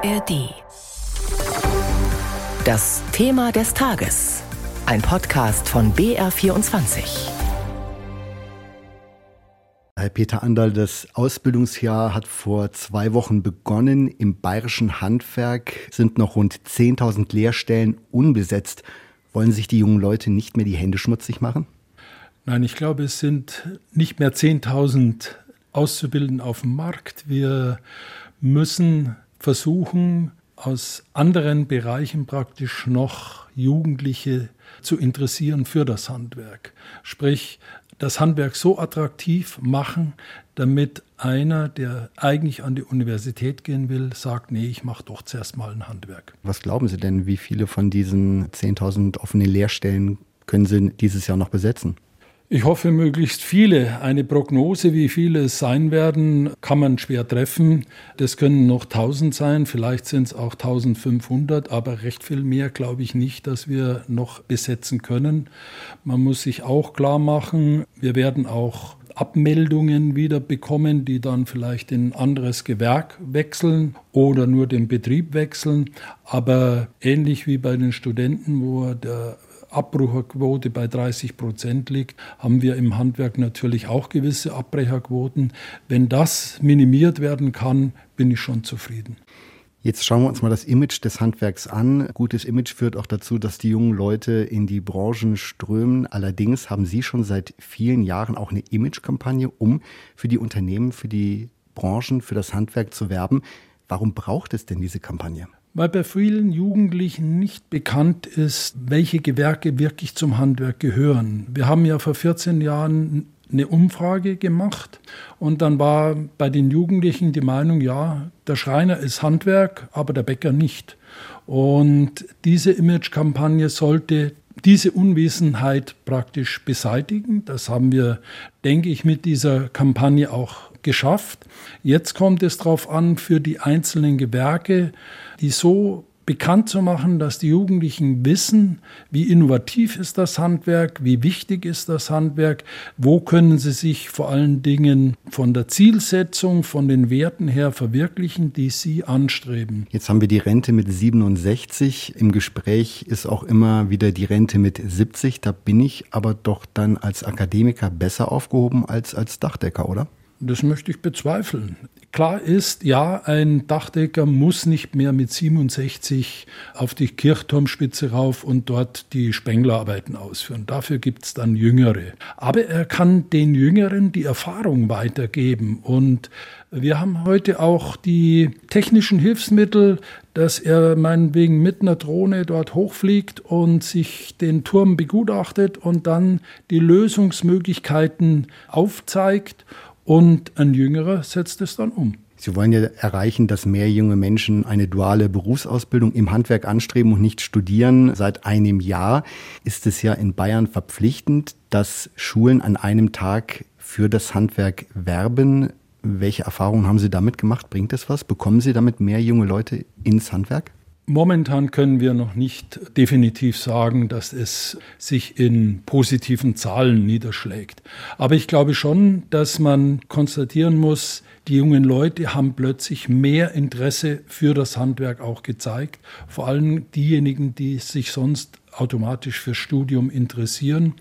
ARD. Das Thema des Tages. Ein Podcast von BR24. Herr Peter Anderl, das Ausbildungsjahr hat vor zwei Wochen begonnen. Im bayerischen Handwerk sind noch rund 10.000 Lehrstellen unbesetzt. Wollen sich die jungen Leute nicht mehr die Hände schmutzig machen? Nein, ich glaube, es sind nicht mehr 10.000 Auszubildende auf dem Markt. Wir müssen versuchen, aus anderen Bereichen praktisch noch Jugendliche zu interessieren für das Handwerk. Sprich, das Handwerk so attraktiv machen, damit einer, der eigentlich an die Universität gehen will, sagt, nee, ich mache doch zuerst mal ein Handwerk. Was glauben Sie denn, wie viele von diesen 10.000 offenen Lehrstellen können Sie dieses Jahr noch besetzen? Ich hoffe möglichst viele. Eine Prognose, wie viele es sein werden, kann man schwer treffen. Das können noch 1000 sein, vielleicht sind es auch 1500, aber recht viel mehr glaube ich nicht, dass wir noch besetzen können. Man muss sich auch klar machen, wir werden auch Abmeldungen wieder bekommen, die dann vielleicht in ein anderes Gewerk wechseln oder nur den Betrieb wechseln. Aber ähnlich wie bei den Studenten, wo der Abbrucherquote bei 30 Prozent liegt, haben wir im Handwerk natürlich auch gewisse Abbrecherquoten. Wenn das minimiert werden kann, bin ich schon zufrieden. Jetzt schauen wir uns mal das Image des Handwerks an. Gutes Image führt auch dazu, dass die jungen Leute in die Branchen strömen. Allerdings haben Sie schon seit vielen Jahren auch eine Imagekampagne, um für die Unternehmen, für die Branchen, für das Handwerk zu werben. Warum braucht es denn diese Kampagne? Weil bei vielen Jugendlichen nicht bekannt ist, welche Gewerke wirklich zum Handwerk gehören. Wir haben ja vor 14 Jahren eine Umfrage gemacht und dann war bei den Jugendlichen die Meinung, ja, der Schreiner ist Handwerk, aber der Bäcker nicht. Und diese Imagekampagne sollte diese Unwissenheit praktisch beseitigen. Das haben wir, denke ich, mit dieser Kampagne auch geschafft. Jetzt kommt es darauf an, für die einzelnen Gewerke, die so bekannt zu machen, dass die Jugendlichen wissen, wie innovativ ist das Handwerk, wie wichtig ist das Handwerk, wo können sie sich vor allen Dingen von der Zielsetzung, von den Werten her verwirklichen, die sie anstreben. Jetzt haben wir die Rente mit 67. Im Gespräch ist auch immer wieder die Rente mit 70. Da bin ich aber doch dann als Akademiker besser aufgehoben als als Dachdecker, oder? Das möchte ich bezweifeln. Klar ist, ja, ein Dachdecker muss nicht mehr mit 67 auf die Kirchturmspitze rauf und dort die Spenglerarbeiten ausführen. Dafür gibt es dann Jüngere. Aber er kann den Jüngeren die Erfahrung weitergeben. Und wir haben heute auch die technischen Hilfsmittel, dass er meinetwegen mit einer Drohne dort hochfliegt und sich den Turm begutachtet und dann die Lösungsmöglichkeiten aufzeigt und ein Jüngerer setzt es dann um. Sie wollen ja erreichen, dass mehr junge Menschen eine duale Berufsausbildung im Handwerk anstreben und nicht studieren. Seit einem Jahr ist es ja in Bayern verpflichtend, dass Schulen an einem Tag für das Handwerk werben. Welche Erfahrungen haben Sie damit gemacht? Bringt es was? Bekommen Sie damit mehr junge Leute ins Handwerk? Momentan können wir noch nicht definitiv sagen, dass es sich in positiven Zahlen niederschlägt. Aber ich glaube schon, dass man konstatieren muss, die jungen Leute haben plötzlich mehr Interesse für das Handwerk auch gezeigt. Vor allem diejenigen, die sich sonst automatisch für Studium interessieren.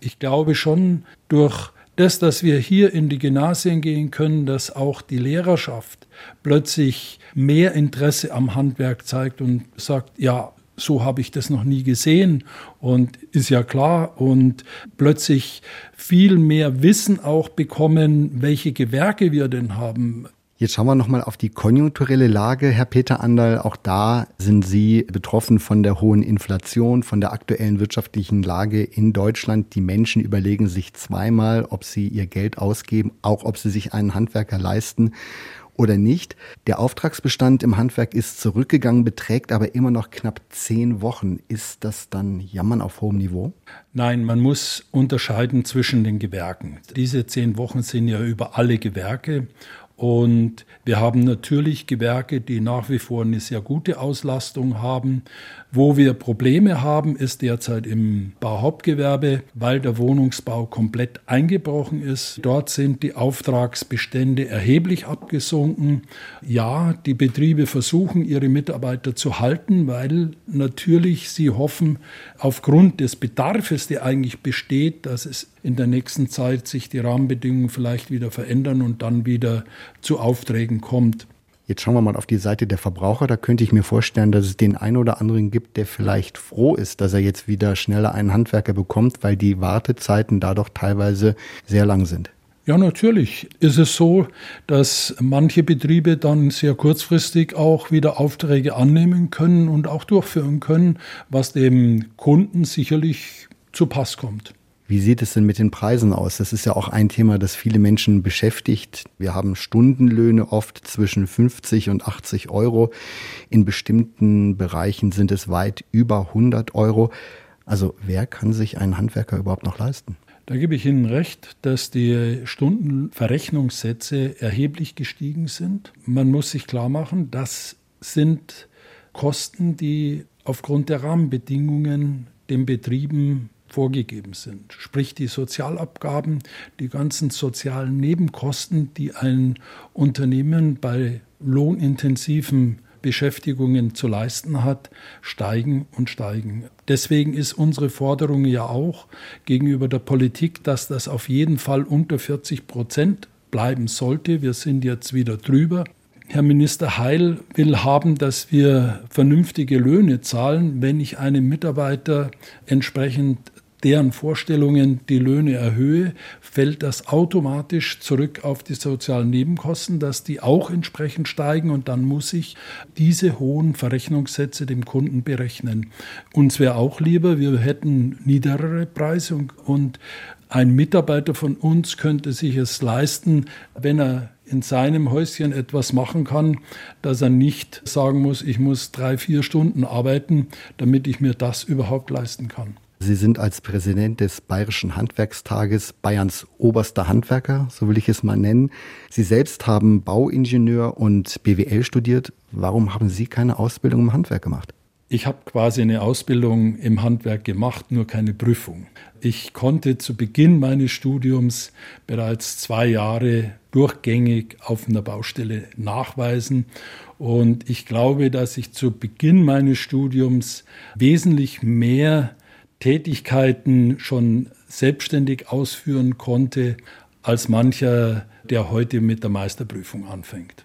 Ich glaube schon durch das, dass wir hier in die Gymnasien gehen können, dass auch die Lehrerschaft plötzlich mehr Interesse am Handwerk zeigt und sagt, ja, so habe ich das noch nie gesehen und ist ja klar. Und plötzlich viel mehr Wissen auch bekommen, welche Gewerke wir denn haben, Jetzt schauen wir nochmal auf die konjunkturelle Lage, Herr Peter Anderl. Auch da sind Sie betroffen von der hohen Inflation, von der aktuellen wirtschaftlichen Lage in Deutschland. Die Menschen überlegen sich zweimal, ob sie ihr Geld ausgeben, auch ob sie sich einen Handwerker leisten oder nicht. Der Auftragsbestand im Handwerk ist zurückgegangen, beträgt aber immer noch knapp zehn Wochen. Ist das dann Jammern auf hohem Niveau? Nein, man muss unterscheiden zwischen den Gewerken. Diese zehn Wochen sind ja über alle Gewerke Und wir haben natürlich Gewerke, die nach wie vor eine sehr gute Auslastung haben. Wo wir Probleme haben, ist derzeit im Bauhauptgewerbe, weil der Wohnungsbau komplett eingebrochen ist. Dort sind die Auftragsbestände erheblich abgesunken. Ja, die Betriebe versuchen, ihre Mitarbeiter zu halten, weil natürlich sie hoffen, aufgrund des Bedarfs, der eigentlich besteht, dass es in der nächsten Zeit sich die Rahmenbedingungen vielleicht wieder verändern und dann wieder zu Aufträgen kommt. Jetzt schauen wir mal auf die Seite der Verbraucher. Da könnte ich mir vorstellen, dass es den einen oder anderen gibt, der vielleicht froh ist, dass er jetzt wieder schneller einen Handwerker bekommt, weil die Wartezeiten da doch teilweise sehr lang sind. Ja, natürlich ist es so, dass manche Betriebe dann sehr kurzfristig auch wieder Aufträge annehmen können und auch durchführen können, was dem Kunden sicherlich zu Pass kommt. Wie sieht es denn mit den Preisen aus? Das ist ja auch ein Thema, das viele Menschen beschäftigt. Wir haben Stundenlöhne oft zwischen 50 und 80 Euro. In bestimmten Bereichen sind es weit über 100 Euro. Also wer kann sich einen Handwerker überhaupt noch leisten? Da gebe ich Ihnen recht, dass die Stundenverrechnungssätze erheblich gestiegen sind. Man muss sich klar machen, das sind Kosten, die aufgrund der Rahmenbedingungen den Betrieben vorgegeben sind. Sprich die Sozialabgaben, die ganzen sozialen Nebenkosten, die ein Unternehmen bei lohnintensiven Beschäftigungen zu leisten hat, steigen und steigen. Deswegen ist unsere Forderung ja auch gegenüber der Politik, dass das auf jeden Fall unter 40 Prozent bleiben sollte. Wir sind jetzt wieder drüber. Herr Minister Heil will haben, dass wir vernünftige Löhne zahlen, wenn ich einem Mitarbeiter entsprechend deren Vorstellungen die Löhne erhöhe, fällt das automatisch zurück auf die sozialen Nebenkosten, dass die auch entsprechend steigen und dann muss ich diese hohen Verrechnungssätze dem Kunden berechnen. Uns wäre auch lieber, wir hätten niedrigere Preise und, und ein Mitarbeiter von uns könnte sich es leisten, wenn er in seinem Häuschen etwas machen kann, dass er nicht sagen muss, ich muss drei, vier Stunden arbeiten, damit ich mir das überhaupt leisten kann. Sie sind als Präsident des Bayerischen Handwerkstages Bayerns oberster Handwerker, so will ich es mal nennen. Sie selbst haben Bauingenieur und BWL studiert. Warum haben Sie keine Ausbildung im Handwerk gemacht? Ich habe quasi eine Ausbildung im Handwerk gemacht, nur keine Prüfung. Ich konnte zu Beginn meines Studiums bereits zwei Jahre durchgängig auf einer Baustelle nachweisen. Und ich glaube, dass ich zu Beginn meines Studiums wesentlich mehr Tätigkeiten schon selbstständig ausführen konnte, als mancher, der heute mit der Meisterprüfung anfängt.